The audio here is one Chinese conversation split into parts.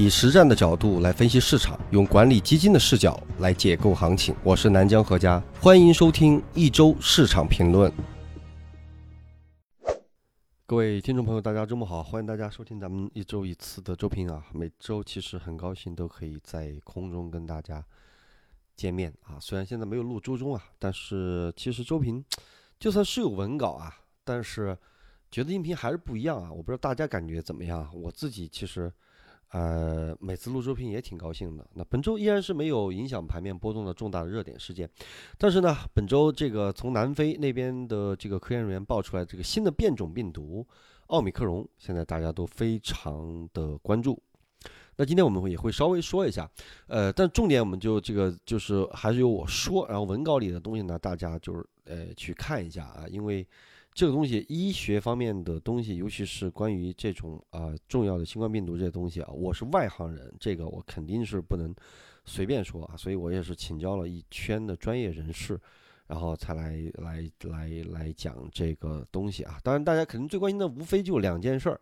以实战的角度来分析市场，用管理基金的视角来解构行情。我是南江何家，欢迎收听一周市场评论。各位听众朋友，大家周末好，欢迎大家收听咱们一周一次的周评啊。每周其实很高兴都可以在空中跟大家见面啊。虽然现在没有录周中啊，但是其实周评就算是有文稿啊，但是觉得音频还是不一样啊。我不知道大家感觉怎么样，我自己其实。呃，每次录周评也挺高兴的。那本周依然是没有影响盘面波动的重大的热点事件，但是呢，本周这个从南非那边的这个科研人员爆出来这个新的变种病毒奥密克戎，现在大家都非常的关注。那今天我们会也会稍微说一下，呃，但重点我们就这个就是还是由我说，然后文稿里的东西呢，大家就是呃去看一下啊，因为。这个东西，医学方面的东西，尤其是关于这种啊重要的新冠病毒这些东西啊，我是外行人，这个我肯定是不能随便说啊，所以我也是请教了一圈的专业人士，然后才来来来来讲这个东西啊。当然，大家肯定最关心的无非就两件事儿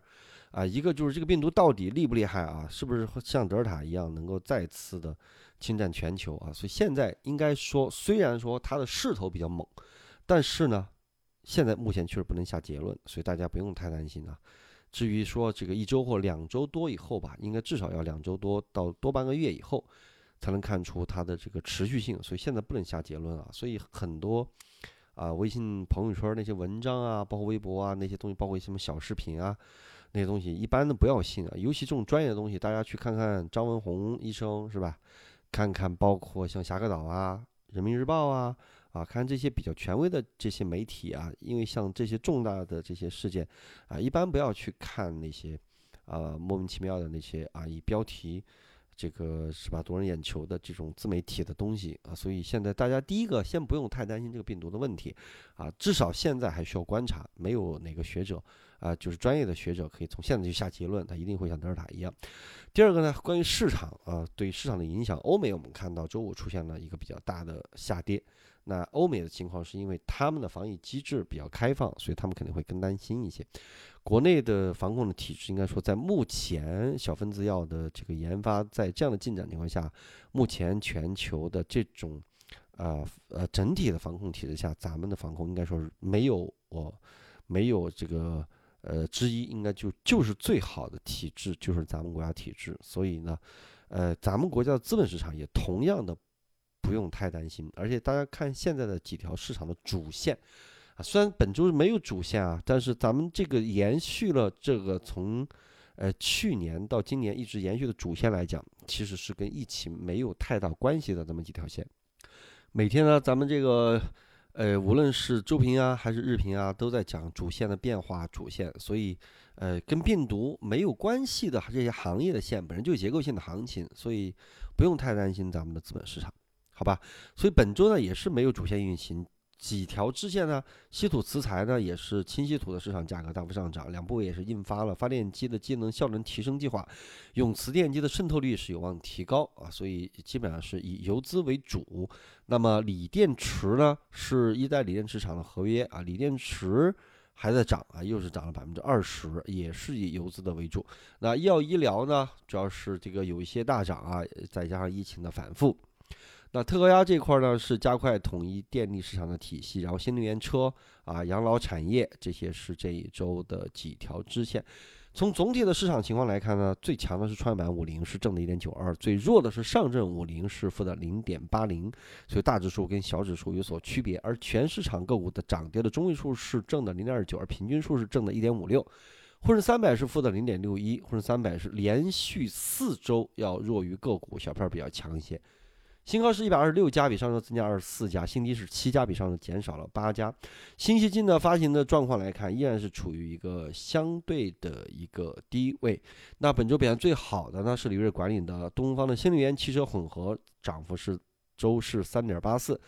啊，一个就是这个病毒到底厉不厉害啊，是不是像德尔塔一样能够再次的侵占全球啊？所以现在应该说，虽然说它的势头比较猛，但是呢。现在目前确实不能下结论，所以大家不用太担心啊。至于说这个一周或两周多以后吧，应该至少要两周多到多半个月以后，才能看出它的这个持续性。所以现在不能下结论啊。所以很多啊，微信朋友圈那些文章啊，包括微博啊那些东西，包括什么小视频啊那些东西，一般的不要信啊。尤其这种专业的东西，大家去看看张文宏医生是吧？看看包括像侠客岛啊、人民日报啊。啊，看这些比较权威的这些媒体啊，因为像这些重大的这些事件啊，一般不要去看那些啊莫名其妙的那些啊以标题这个是吧夺人眼球的这种自媒体的东西啊。所以现在大家第一个先不用太担心这个病毒的问题啊，至少现在还需要观察，没有哪个学者啊就是专业的学者可以从现在就下结论，他一定会像德尔塔一样。第二个呢，关于市场啊对市场的影响，欧美我们看到周五出现了一个比较大的下跌。那欧美的情况是因为他们的防疫机制比较开放，所以他们肯定会更担心一些。国内的防控的体制，应该说在目前小分子药的这个研发在这样的进展情况下，目前全球的这种，呃呃整体的防控体制下，咱们的防控应该说是没有我没有这个呃之一，应该就就是最好的体制就是咱们国家体制。所以呢，呃咱们国家的资本市场也同样的。不用太担心，而且大家看现在的几条市场的主线啊，虽然本周没有主线啊，但是咱们这个延续了这个从呃去年到今年一直延续的主线来讲，其实是跟疫情没有太大关系的这么几条线。每天呢，咱们这个呃无论是周评啊还是日评啊，都在讲主线的变化主线，所以呃跟病毒没有关系的这些行业的线本身就是结构性的行情，所以不用太担心咱们的资本市场。好吧，所以本周呢也是没有主线运行，几条支线呢，稀土磁材呢也是氢稀土的市场价格大幅上涨，两部委也是印发了发电机的节能效能提升计划，永磁电机的渗透率是有望提高啊，所以基本上是以游资为主。那么锂电池呢是一代锂电池厂的合约啊，锂电池还在涨啊，又是涨了百分之二十，也是以游资的为主。那医药医疗呢，主要是这个有一些大涨啊，再加上疫情的反复。那特高压这块呢，是加快统一电力市场的体系，然后新能源车啊、养老产业这些是这一周的几条支线。从总体的市场情况来看呢，最强的是创业板五零是正的一点九二，最弱的是上证五零是负的零点八零，所以大指数跟小指数有所区别。而全市场个股的涨跌的中位数是正的零点二九，而平均数是正的一点五六。沪深三百是负的零点六一，沪深三百是连续四周要弱于个股，小票比较强一些。新高是一百二十六家，比上周增加二十四家；新低是七家，比上周减少了八家。新基金的发行的状况来看，依然是处于一个相对的一个低位。那本周表现最好的呢，是李瑞管理的东方的新能源汽车混合，涨幅是周是三点八四。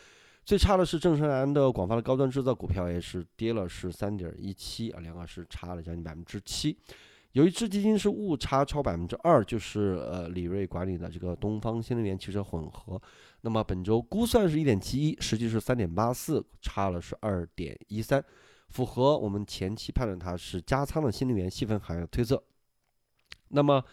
最差的是正生蓝的广发的高端制造股票，也是跌了是三点一七啊，两个是差了将近百分之七。有一只基金是误差超百分之二，就是呃李瑞管理的这个东方新能源汽车混合，那么本周估算是一点七一，实际是三点八四，差了是二点一三，符合我们前期判断它是加仓的新能源细分行业推测。那么，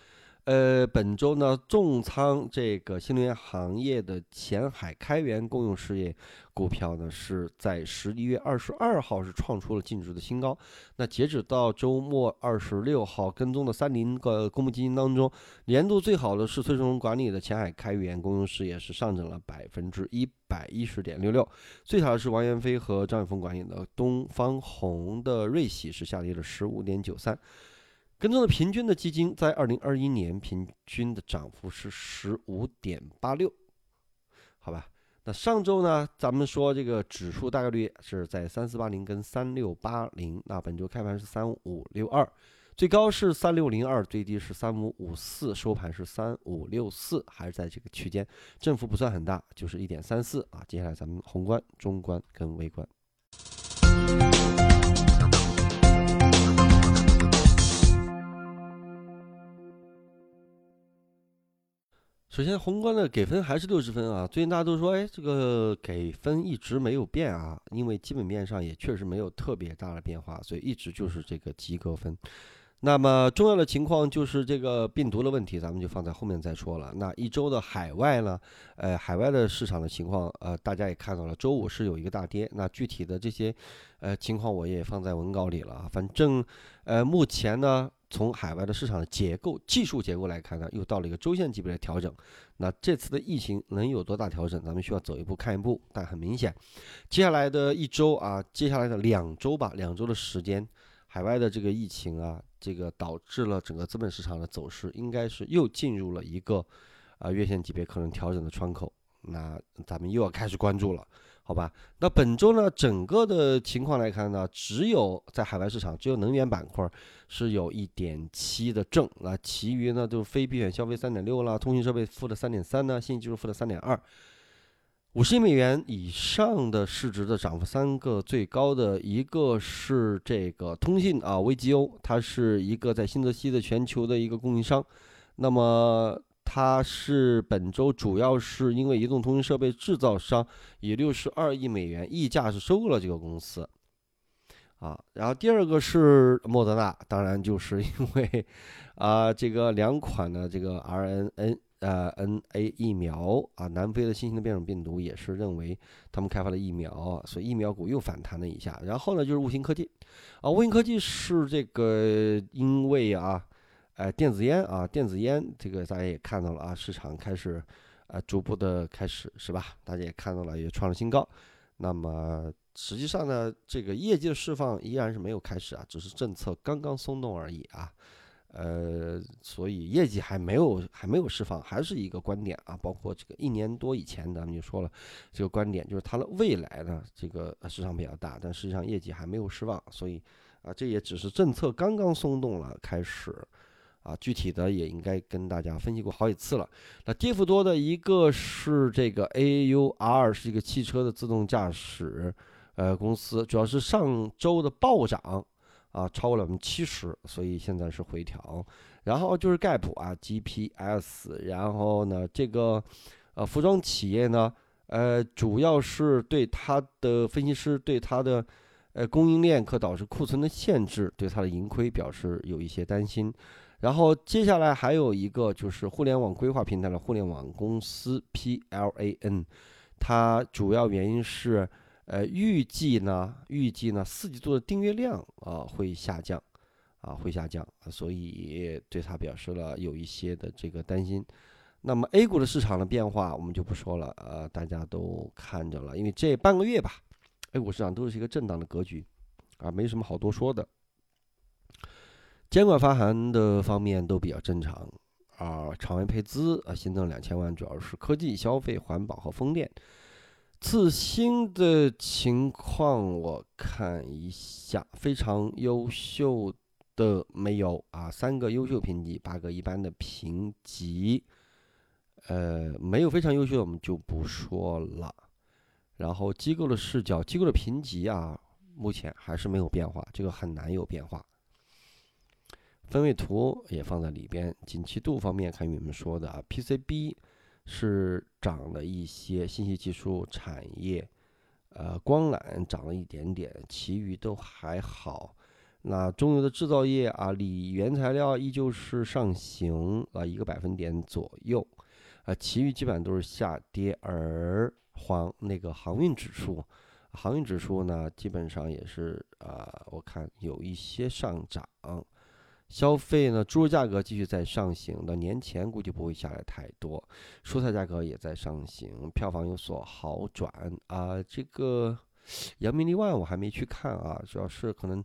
呃，本周呢，重仓这个新能源行业的前海开源公用事业股票呢，是在十一月二十二号是创出了净值的新高。那截止到周末二十六号，跟踪的三零个公募基金当中，年度最好的是崔顺荣管理的前海开源公用事业，是上涨了百分之一百一十点六六；最差的是王元飞和张雪峰管理的东方红的瑞喜，是下跌了十五点九三。跟踪的平均的基金在二零二一年平均的涨幅是十五点八六，好吧？那上周呢，咱们说这个指数大概率是在三四八零跟三六八零，那本周开盘是三五六二，最高是三六零二，最低是三五五四，收盘是三五六四，还是在这个区间，振幅不算很大，就是一点三四啊。接下来咱们宏观、中观跟微观。首先，宏观的给分还是六十分啊。最近大家都说，哎，这个给分一直没有变啊，因为基本面上也确实没有特别大的变化，所以一直就是这个及格分。那么重要的情况就是这个病毒的问题，咱们就放在后面再说了。那一周的海外呢，呃，海外的市场的情况，呃，大家也看到了，周五是有一个大跌。那具体的这些，呃，情况我也放在文稿里了。反正，呃，目前呢。从海外的市场的结构、技术结构来看呢，又到了一个周线级别的调整。那这次的疫情能有多大调整？咱们需要走一步看一步。但很明显，接下来的一周啊，接下来的两周吧，两周的时间，海外的这个疫情啊，这个导致了整个资本市场的走势，应该是又进入了一个啊月线级别可能调整的窗口。那咱们又要开始关注了。好吧，那本周呢，整个的情况来看呢，只有在海外市场，只有能源板块是有一点七的正，那其余呢都是非必选消费三点六啦，通信设备负的三点三呢，信息技术负的三点二。五十亿美元以上的市值的涨幅，三个最高的一个是这个通信啊，危机欧，它是一个在新泽西的全球的一个供应商，那么。它是本周主要是因为移动通讯设备制造商以六十二亿美元溢价是收购了这个公司，啊，然后第二个是莫德纳，当然就是因为啊这个两款的这个 RNN 呃 NA 疫苗啊，南非的新型的变种病毒也是认为他们开发的疫苗，所以疫苗股又反弹了一下。然后呢就是悟星科技，啊，悟星科技是这个因为啊。哎，电子烟啊，电子烟这个大家也看到了啊，市场开始，呃，逐步的开始是吧？大家也看到了，也创了新高。那么实际上呢，这个业绩的释放依然是没有开始啊，只是政策刚刚松动而已啊。呃，所以业绩还没有还没有释放，还是一个观点啊。包括这个一年多以前咱们就说了这个观点，就是它的未来呢，这个市场比较大，但实际上业绩还没有释放，所以啊，这也只是政策刚刚松动了开始。啊，具体的也应该跟大家分析过好几次了。那跌幅多的一个是这个 AUR，是一个汽车的自动驾驶呃公司，主要是上周的暴涨啊，超过了百分之七十，所以现在是回调。然后就是盖普啊，GPS，然后呢这个呃服装企业呢，呃主要是对它的分析师对它的呃供应链可导致库存的限制，对它的盈亏表示有一些担心。然后接下来还有一个就是互联网规划平台的互联网公司 PLAN，它主要原因是，呃，预计呢，预计呢四季度的订阅量啊会下降，啊会下降，所以对它表示了有一些的这个担心。那么 A 股的市场的变化我们就不说了，呃，大家都看着了，因为这半个月吧，A 股市场都是一个震荡的格局，啊，没什么好多说的。监管发函的方面都比较正常啊，场外配资啊新增两千万，主要是科技、消费、环保和风电。次新的情况我看一下，非常优秀的没有啊，三个优秀评级，八个一般的评级，呃，没有非常优秀的我们就不说了。然后机构的视角，机构的评级啊，目前还是没有变化，这个很难有变化。分位图也放在里边。景气度方面，看你们说的啊，PCB 是涨了一些，信息技术产业，呃，光缆涨了一点点，其余都还好。那中游的制造业啊，锂原材料依旧是上行啊，一个百分点左右，啊，其余基本上都是下跌，而航那个航运指数，航运指数呢，基本上也是啊，我看有一些上涨。消费呢，猪肉价格继续在上行，到年前估计不会下来太多，蔬菜价格也在上行，票房有所好转啊，这个。扬名立万我还没去看啊，主要是可能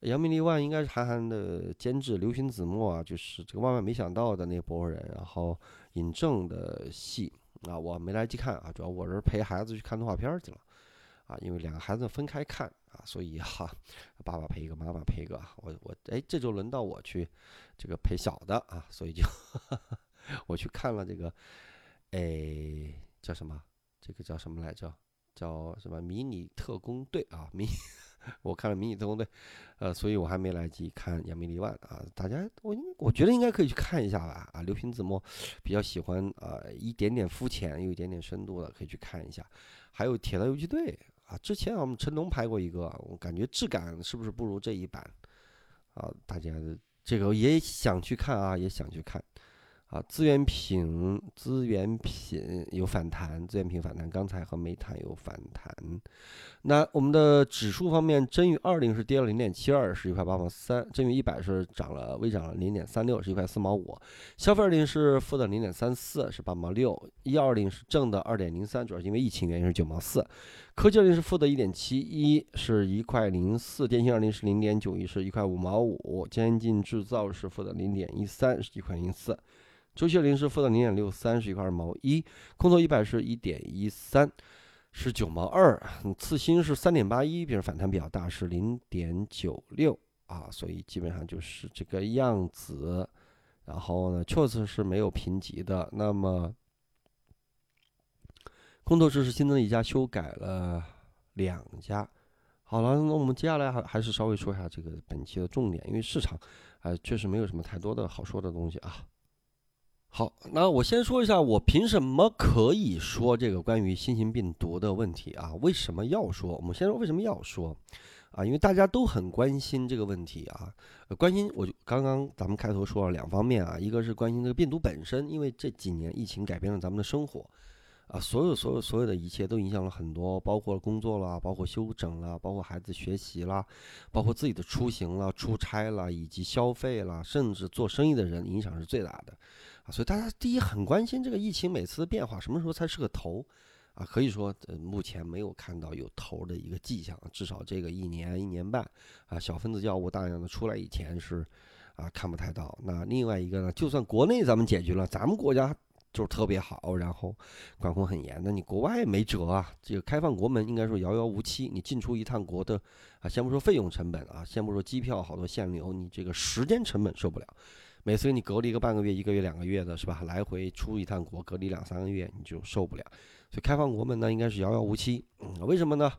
扬名立万应该是韩寒的监制刘勋子墨啊，就是这个万万没想到的那波人，然后尹正的戏啊，我没来得及看啊，主要我是陪孩子去看动画片去了啊，因为两个孩子分开看啊，所以哈，爸爸陪一个，妈妈陪一个，我我哎，这就轮到我去这个陪小的啊，所以就 我去看了这个，哎，叫什么？这个叫什么来着？叫什么迷你特工队啊？迷，我看了迷你特工队，呃，所以我还没来得及看扬名立万啊。大家，我我觉得应该可以去看一下吧。啊，刘平子墨比较喜欢啊，一点点肤浅又一点点深度的，可以去看一下。还有铁道游击队啊，之前我们成龙拍过一个，我感觉质感是不是不如这一版啊？大家这个也想去看啊，也想去看。啊，资源品，资源品有反弹，资源品反弹，钢材和煤炭有反弹。那我们的指数方面，真宇二零是跌了零点七二，是一块八毛三；真宇一百是涨了，微涨了零点三六，是一块四毛五；消费二零是负的零点三四，是八毛六；一二零是正的二点零三，主要因为疫情原因是九毛四；科技二零是负的一点七一，是一块零四；电信二零是零点九一，是一块五毛五；先进制造是负的零点一三，是一块零四。周期零是负的零点六三，是一块二毛一；空头一百是一点一三，是九毛二。次新是三点八一，比如反弹比较大，是零点九六啊，所以基本上就是这个样子。然后呢，确实是没有评级的。那么，空头只是新增一家，修改了两家。好了，那我们接下来还还是稍微说一下这个本期的重点，因为市场啊确实没有什么太多的好说的东西啊。好，那我先说一下，我凭什么可以说这个关于新型病毒的问题啊？为什么要说？我们先说为什么要说啊？因为大家都很关心这个问题啊，关心我就刚刚咱们开头说了两方面啊，一个是关心这个病毒本身，因为这几年疫情改变了咱们的生活啊，所有所有所有的一切都影响了很多，包括工作啦，包括休整啦，包括孩子学习啦，包括自己的出行了、出差了，以及消费了，甚至做生意的人影响是最大的。所以大家第一很关心这个疫情每次的变化，什么时候才是个头？啊，可以说呃目前没有看到有头的一个迹象，至少这个一年一年半啊，小分子药物大量的出来以前是啊看不太到。那另外一个呢，就算国内咱们解决了，咱们国家就是特别好，然后管控很严，那你国外没辙啊。这个开放国门应该说遥遥无期，你进出一趟国的啊，先不说费用成本啊，先不说机票好多限流，你这个时间成本受不了。每次给你隔离个半个月、一个月、两个月的，是吧？来回出一趟国，隔离两三个月，你就受不了。所以开放国门呢，应该是遥遥无期。嗯，为什么呢？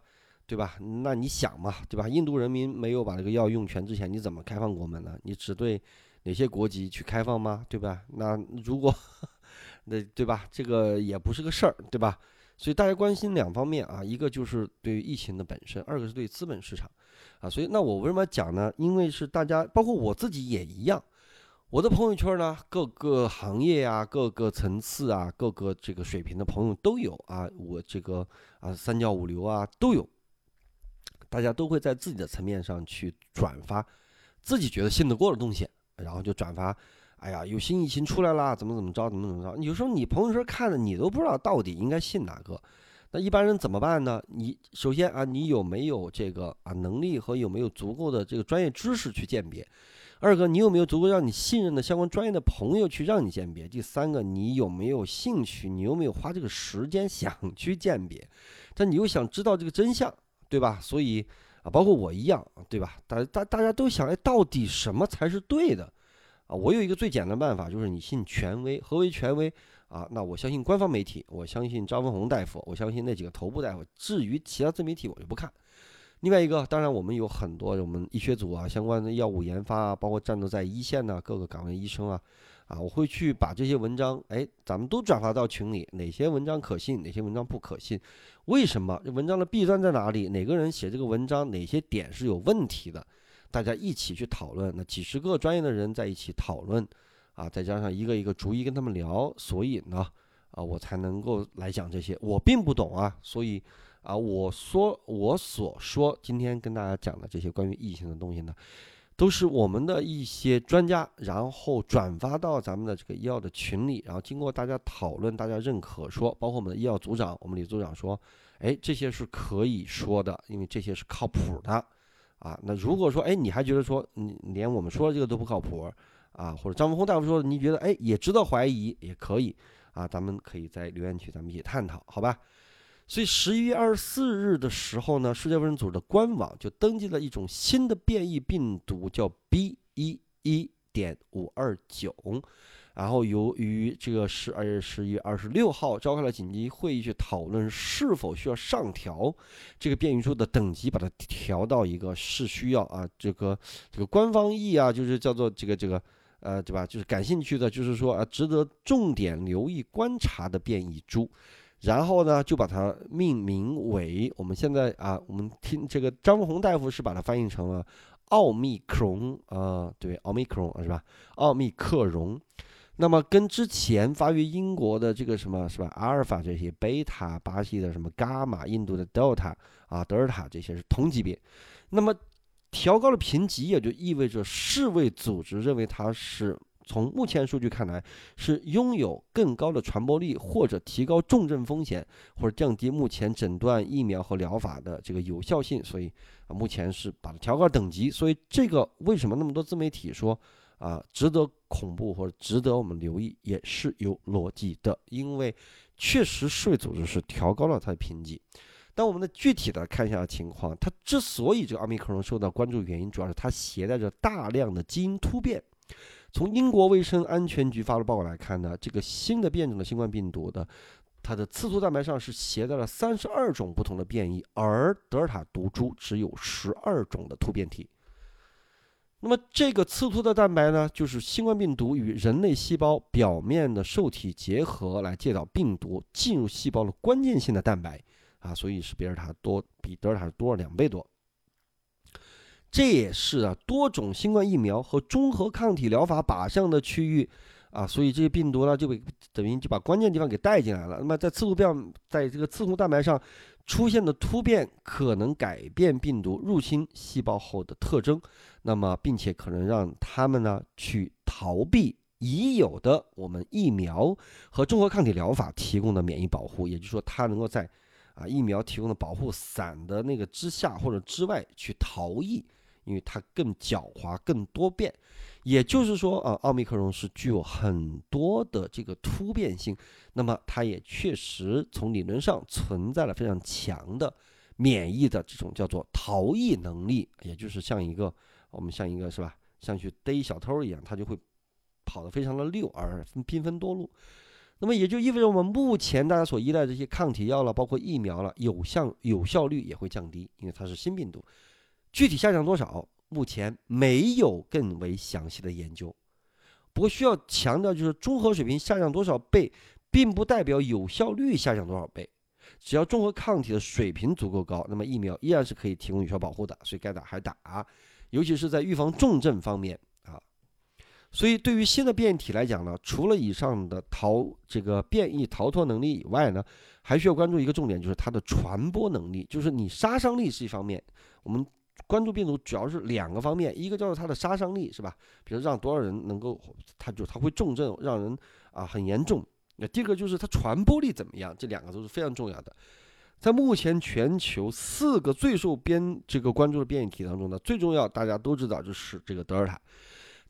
对吧？那你想嘛，对吧？印度人民没有把这个药用全之前，你怎么开放国门呢？你只对哪些国籍去开放吗？对吧？那如果 那对吧？这个也不是个事儿，对吧？所以大家关心两方面啊，一个就是对于疫情的本身，二个是对资本市场啊。所以那我为什么讲呢？因为是大家，包括我自己也一样。我的朋友圈呢，各个行业啊，各个层次啊，各个这个水平的朋友都有啊。我这个啊，三教五流啊都有，大家都会在自己的层面上去转发自己觉得信得过的东西，然后就转发。哎呀，有新疫情出来啦，怎么怎么着，怎么怎么着。有时候你朋友圈看的，你都不知道到底应该信哪个。那一般人怎么办呢？你首先啊，你有没有这个啊能力和有没有足够的这个专业知识去鉴别？二个，你有没有足够让你信任的相关专业的朋友去让你鉴别？第三个，你有没有兴趣？你有没有花这个时间 想去鉴别？但你又想知道这个真相，对吧？所以啊，包括我一样，对吧？大大大家都想，哎，到底什么才是对的？啊，我有一个最简单办法，就是你信权威。何为权威？啊，那我相信官方媒体，我相信张文宏大夫，我相信那几个头部大夫。至于其他自媒体，我就不看。另外一个，当然我们有很多我们医学组啊，相关的药物研发啊，包括战斗在一线的各个岗位医生啊，啊，我会去把这些文章，哎，咱们都转发到群里，哪些文章可信，哪些文章不可信，为什么？这文章的弊端在哪里？哪个人写这个文章，哪些点是有问题的？大家一起去讨论，那几十个专业的人在一起讨论，啊，再加上一个一个逐一跟他们聊，所以呢，啊，我才能够来讲这些。我并不懂啊，所以啊，我说我所说今天跟大家讲的这些关于异性的东西呢，都是我们的一些专家，然后转发到咱们的这个医药的群里，然后经过大家讨论，大家认可说，包括我们的医药组长，我们李组长说，哎，这些是可以说的，因为这些是靠谱的。啊，那如果说，哎，你还觉得说，你连我们说的这个都不靠谱啊，或者张文宏大夫说，你觉得，哎，也值得怀疑，也可以啊，咱们可以在留言区咱们一起探讨，好吧？所以十一月二十四日的时候呢，世界卫生组织的官网就登记了一种新的变异病毒，叫 B 一一点五二九。然后由于这个十二月十一月二十六号召开了紧急会议，去讨论是否需要上调这个变异株的等级，把它调到一个是需要啊，这个这个官方译啊，就是叫做这个这个呃，对吧？就是感兴趣的，就是说啊，值得重点留意观察的变异株。然后呢，就把它命名为我们现在啊，我们听这个张文宏大夫是把它翻译成了奥密克戎啊，对，奥密克戎是吧？奥密克戎。那么跟之前发于英国的这个什么是吧，阿尔法这些，贝塔巴西的什么伽马，印度的德尔塔啊，德尔塔这些是同级别。那么调高了评级，也就意味着世卫组织认为它是从目前数据看来是拥有更高的传播力，或者提高重症风险，或者降低目前诊断、疫苗和疗法的这个有效性。所以啊，目前是把它调高等级。所以这个为什么那么多自媒体说？啊，值得恐怖或者值得我们留意，也是有逻辑的，因为确实世卫组织是调高了它的评级。但我们的具体的看一下情况，它之所以这个奥密克戎受到关注，原因主要是它携带着大量的基因突变。从英国卫生安全局发的报告来看呢，这个新的变种的新冠病毒的，它的刺突蛋白上是携带了三十二种不同的变异，而德尔塔毒株只有十二种的突变体。那么这个刺突的蛋白呢，就是新冠病毒与人类细胞表面的受体结合来介导病毒进入细胞的关键性的蛋白啊，所以是比尔塔多，比德尔塔多了两倍多。这也是啊多种新冠疫苗和综合抗体疗法靶向的区域。啊，所以这些病毒呢，就被等于就把关键地方给带进来了。那么在刺突变，在这个刺突蛋白上出现的突变，可能改变病毒入侵细胞后的特征。那么，并且可能让他们呢去逃避已有的我们疫苗和综合抗体疗法提供的免疫保护。也就是说，它能够在啊疫苗提供的保护伞的那个之下或者之外去逃逸。因为它更狡猾、更多变，也就是说啊，奥密克戎是具有很多的这个突变性，那么它也确实从理论上存在了非常强的免疫的这种叫做逃逸能力，也就是像一个我们像一个是吧，像去逮小偷一样，它就会跑得非常的溜而兵分多路。那么也就意味着我们目前大家所依赖这些抗体药了，包括疫苗了，有效有效率也会降低，因为它是新病毒。具体下降多少，目前没有更为详细的研究。不过需要强调，就是综合水平下降多少倍，并不代表有效率下降多少倍。只要综合抗体的水平足够高，那么疫苗依然是可以提供有效保护的。所以该打还打，尤其是在预防重症方面啊。所以对于新的变异体来讲呢，除了以上的逃这个变异逃脱能力以外呢，还需要关注一个重点，就是它的传播能力。就是你杀伤力是一方面，我们。关注病毒主要是两个方面，一个叫做它的杀伤力，是吧？比如让多少人能够，它就它会重症，让人啊很严重。那第二个就是它传播力怎么样？这两个都是非常重要的。在目前全球四个最受边这个关注的变异体当中呢，最重要大家都知道就是这个德尔塔。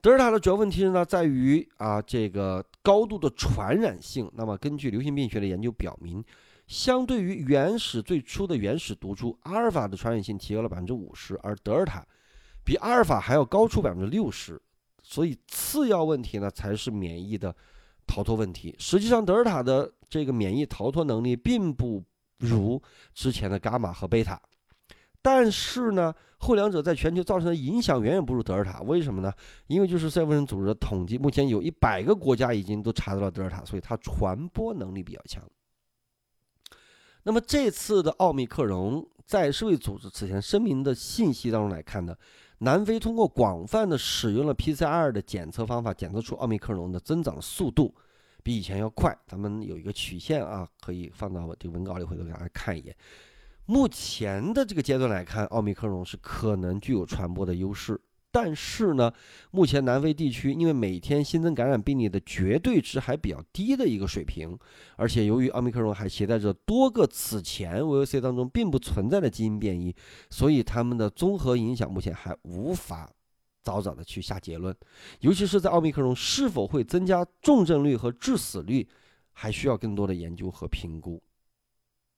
德尔塔的主要问题是呢在于啊这个高度的传染性。那么根据流行病学的研究表明。相对于原始最初的原始毒株，阿尔法的传染性提高了百分之五十，而德尔塔比阿尔法还要高出百分之六十。所以次要问题呢，才是免疫的逃脱问题。实际上，德尔塔的这个免疫逃脱能力并不如之前的伽马和贝塔，但是呢，后两者在全球造成的影响远远不如德尔塔。为什么呢？因为就是世界卫生组织的统计，目前有一百个国家已经都查到了德尔塔，所以它传播能力比较强。那么这次的奥密克戎，在世卫组织此前声明的信息当中来看呢，南非通过广泛的使用了 PCR 的检测方法，检测出奥密克戎的增长速度比以前要快。咱们有一个曲线啊，可以放到这个文稿里，回头给大家看一眼。目前的这个阶段来看，奥密克戎是可能具有传播的优势。但是呢，目前南非地区因为每天新增感染病例的绝对值还比较低的一个水平，而且由于奥密克戎还携带着多个此前 VOC 当中并不存在的基因变异，所以他们的综合影响目前还无法早早的去下结论。尤其是在奥密克戎是否会增加重症率和致死率，还需要更多的研究和评估。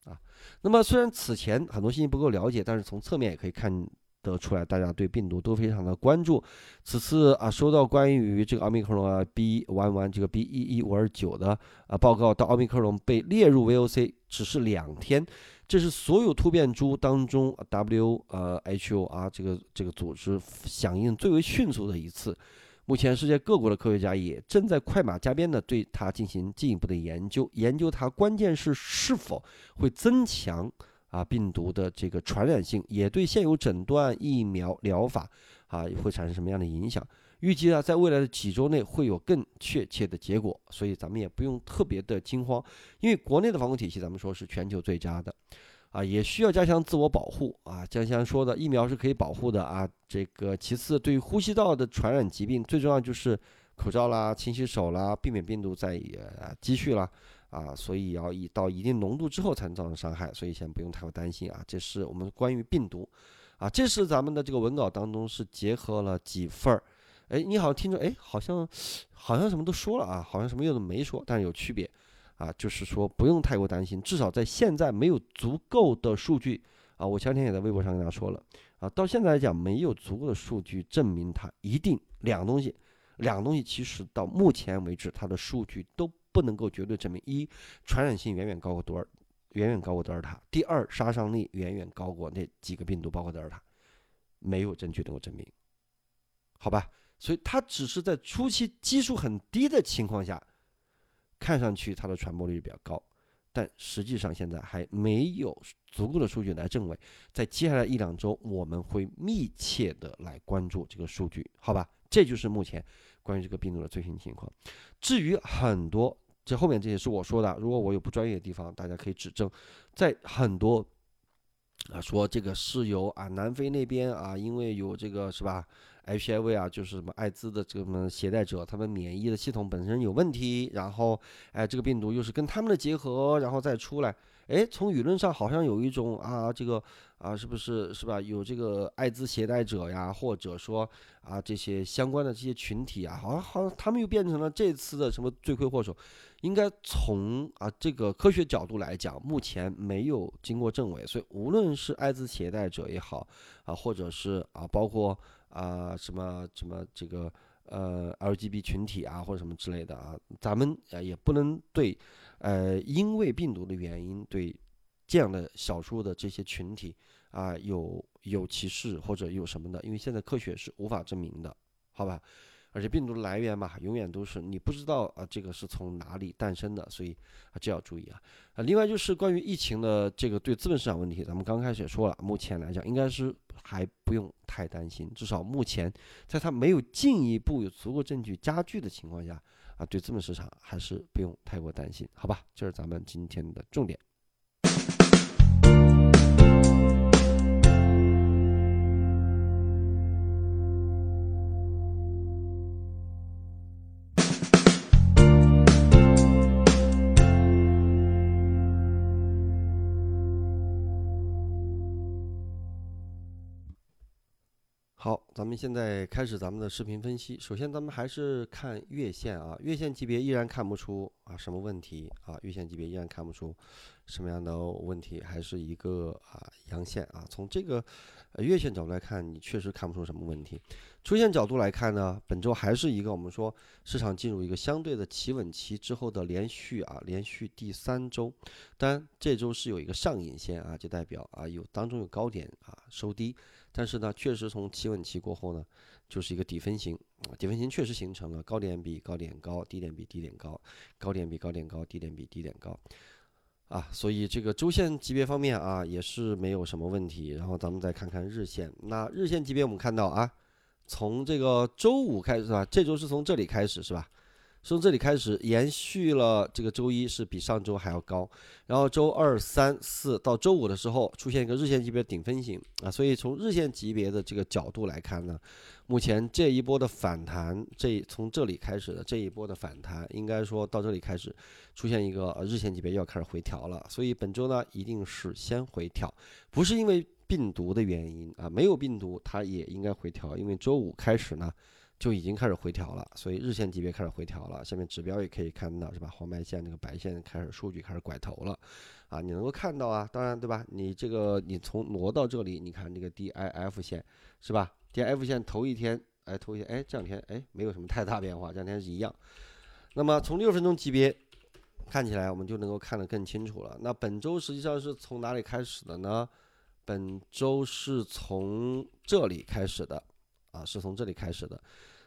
啊，那么虽然此前很多信息不够了解，但是从侧面也可以看。得出来，大家对病毒都非常的关注。此次啊，收到关于这个奥密克戎啊 B 1 1这个 B 一一五二九的啊报告，到奥密克戎被列入 VOC 只是两天，这是所有突变株当中 W 呃 HO 啊这个这个组织响应最为迅速的一次。目前世界各国的科学家也正在快马加鞭的对它进行进一步的研究，研究它关键是是否会增强。啊，病毒的这个传染性也对现有诊断、疫苗疗法啊会产生什么样的影响？预计呢，在未来的几周内会有更确切的结果，所以咱们也不用特别的惊慌，因为国内的防控体系咱们说是全球最佳的，啊，也需要加强自我保护啊。江香说的，疫苗是可以保护的啊。这个其次，对于呼吸道的传染疾病，最重要就是口罩啦、勤洗手啦，避免病毒再呃积蓄啦。啊，所以要以到一定浓度之后才能造成伤害，所以先不用太过担心啊。这是我们关于病毒，啊，这是咱们的这个文稿当中是结合了几份儿。哎，你好像听着，哎，好像好像什么都说了啊，好像什么又都没说，但是有区别啊，就是说不用太过担心，至少在现在没有足够的数据啊。我前天也在微博上跟大家说了啊，到现在来讲没有足够的数据证明它一定两个东西，两个东西其实到目前为止它的数据都。不能够绝对证明一传染性远远高过多尔，远远高过德尔塔；第二杀伤力远远高过那几个病毒，包括德尔塔，没有证据能够证明，好吧？所以它只是在初期基数很低的情况下，看上去它的传播率比较高，但实际上现在还没有足够的数据来证伪。在接下来一两周，我们会密切的来关注这个数据，好吧？这就是目前。关于这个病毒的最新情况，至于很多这后面这些是我说的，如果我有不专业的地方，大家可以指正。在很多啊说这个是由啊南非那边啊，因为有这个是吧，HIV 啊就是什么艾滋的这么携带者，他们免疫的系统本身有问题，然后哎这个病毒又是跟他们的结合，然后再出来。哎，从舆论上好像有一种啊，这个啊，是不是是吧？有这个艾滋携带者呀，或者说啊，这些相关的这些群体啊，好像好像他们又变成了这次的什么罪魁祸首。应该从啊这个科学角度来讲，目前没有经过证伪，所以无论是艾滋携带者也好啊，或者是啊，包括啊什么什么这个呃 LGB 群体啊，或者什么之类的啊，咱们啊也不能对。呃，因为病毒的原因，对这样的少数的这些群体啊，有有歧视或者有什么的，因为现在科学是无法证明的，好吧？而且病毒的来源嘛，永远都是你不知道啊，这个是从哪里诞生的，所以啊，这要注意啊。啊，另外就是关于疫情的这个对资本市场问题，咱们刚开始也说了，目前来讲应该是还不用太担心，至少目前在它没有进一步有足够证据加剧的情况下。啊，对资本市场还是不用太过担心，好吧？这是咱们今天的重点。好，咱们现在开始咱们的视频分析。首先，咱们还是看月线啊，月线级别依然看不出啊什么问题啊，月线级别依然看不出什么样的问题，还是一个啊阳线啊。从这个月线角度来看，你确实看不出什么问题。出线角度来看呢，本周还是一个我们说市场进入一个相对的企稳期之后的连续啊连续第三周，当然这周是有一个上影线啊，就代表啊有当中有高点啊收低。但是呢，确实从企稳期过后呢，就是一个底分型，底分型确实形成了高点比高点高，低点比低点高，高点比高点高，低点比低点高。啊，所以这个周线级别方面啊也是没有什么问题。然后咱们再看看日线，那日线级别我们看到啊，从这个周五开始是吧？这周是从这里开始是吧？从这里开始延续了这个周一是比上周还要高，然后周二、三、四到周五的时候出现一个日线级别顶分型啊，所以从日线级别的这个角度来看呢，目前这一波的反弹，这从这里开始的这一波的反弹，应该说到这里开始出现一个日线级别要开始回调了，所以本周呢一定是先回调，不是因为病毒的原因啊，没有病毒它也应该回调，因为周五开始呢。就已经开始回调了，所以日线级别开始回调了。下面指标也可以看到，是吧？黄白线那个白线开始数据开始拐头了，啊，你能够看到啊？当然，对吧？你这个你从挪到这里，你看这个 DIF 线，是吧？DIF 线头一天，哎，头一天，哎，这两天，哎，没有什么太大变化，这两天是一样。那么从六分钟级别看起来，我们就能够看得更清楚了。那本周实际上是从哪里开始的呢？本周是从这里开始的。啊，是从这里开始的，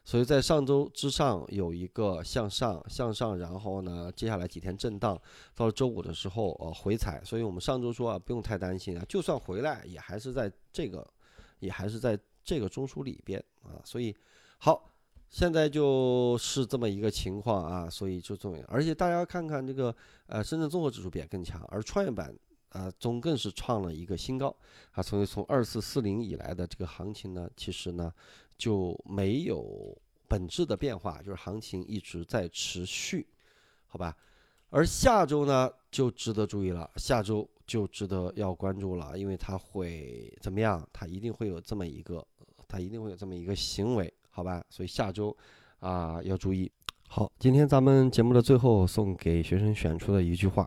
所以在上周之上有一个向上向上，然后呢，接下来几天震荡，到周五的时候呃回踩，所以我们上周说啊，不用太担心啊，就算回来也还是在这个，也还是在这个中枢里边啊，所以好，现在就是这么一个情况啊，所以就重要，而且大家看看这个呃深圳综合指数比更强，而创业板。啊，总更是创了一个新高啊！从从二四四零以来的这个行情呢，其实呢就没有本质的变化，就是行情一直在持续，好吧？而下周呢就值得注意了，下周就值得要关注了，因为它会怎么样？它一定会有这么一个，它一定会有这么一个行为，好吧？所以下周啊要注意。好，今天咱们节目的最后送给学生选出的一句话，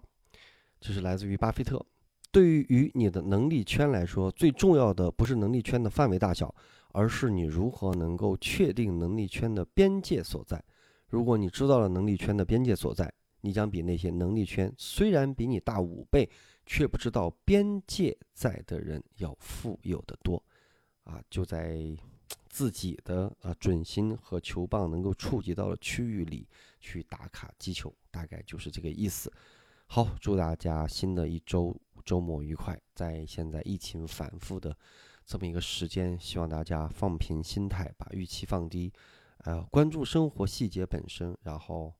这是来自于巴菲特。对于你的能力圈来说，最重要的不是能力圈的范围大小，而是你如何能够确定能力圈的边界所在。如果你知道了能力圈的边界所在，你将比那些能力圈虽然比你大五倍，却不知道边界在的人要富有的多。啊，就在 自己的啊准心和球棒能够触及到的区域里去打卡击球，大概就是这个意思。好，祝大家新的一周。周末愉快，在现在疫情反复的这么一个时间，希望大家放平心态，把预期放低，呃，关注生活细节本身，然后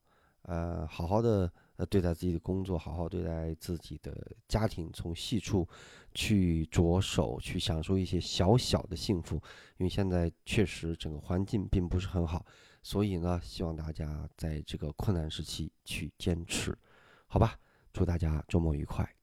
呃，好好的呃对待自己的工作，好好对待自己的家庭，从细处去着手，去享受一些小小的幸福。因为现在确实整个环境并不是很好，所以呢，希望大家在这个困难时期去坚持，好吧？祝大家周末愉快。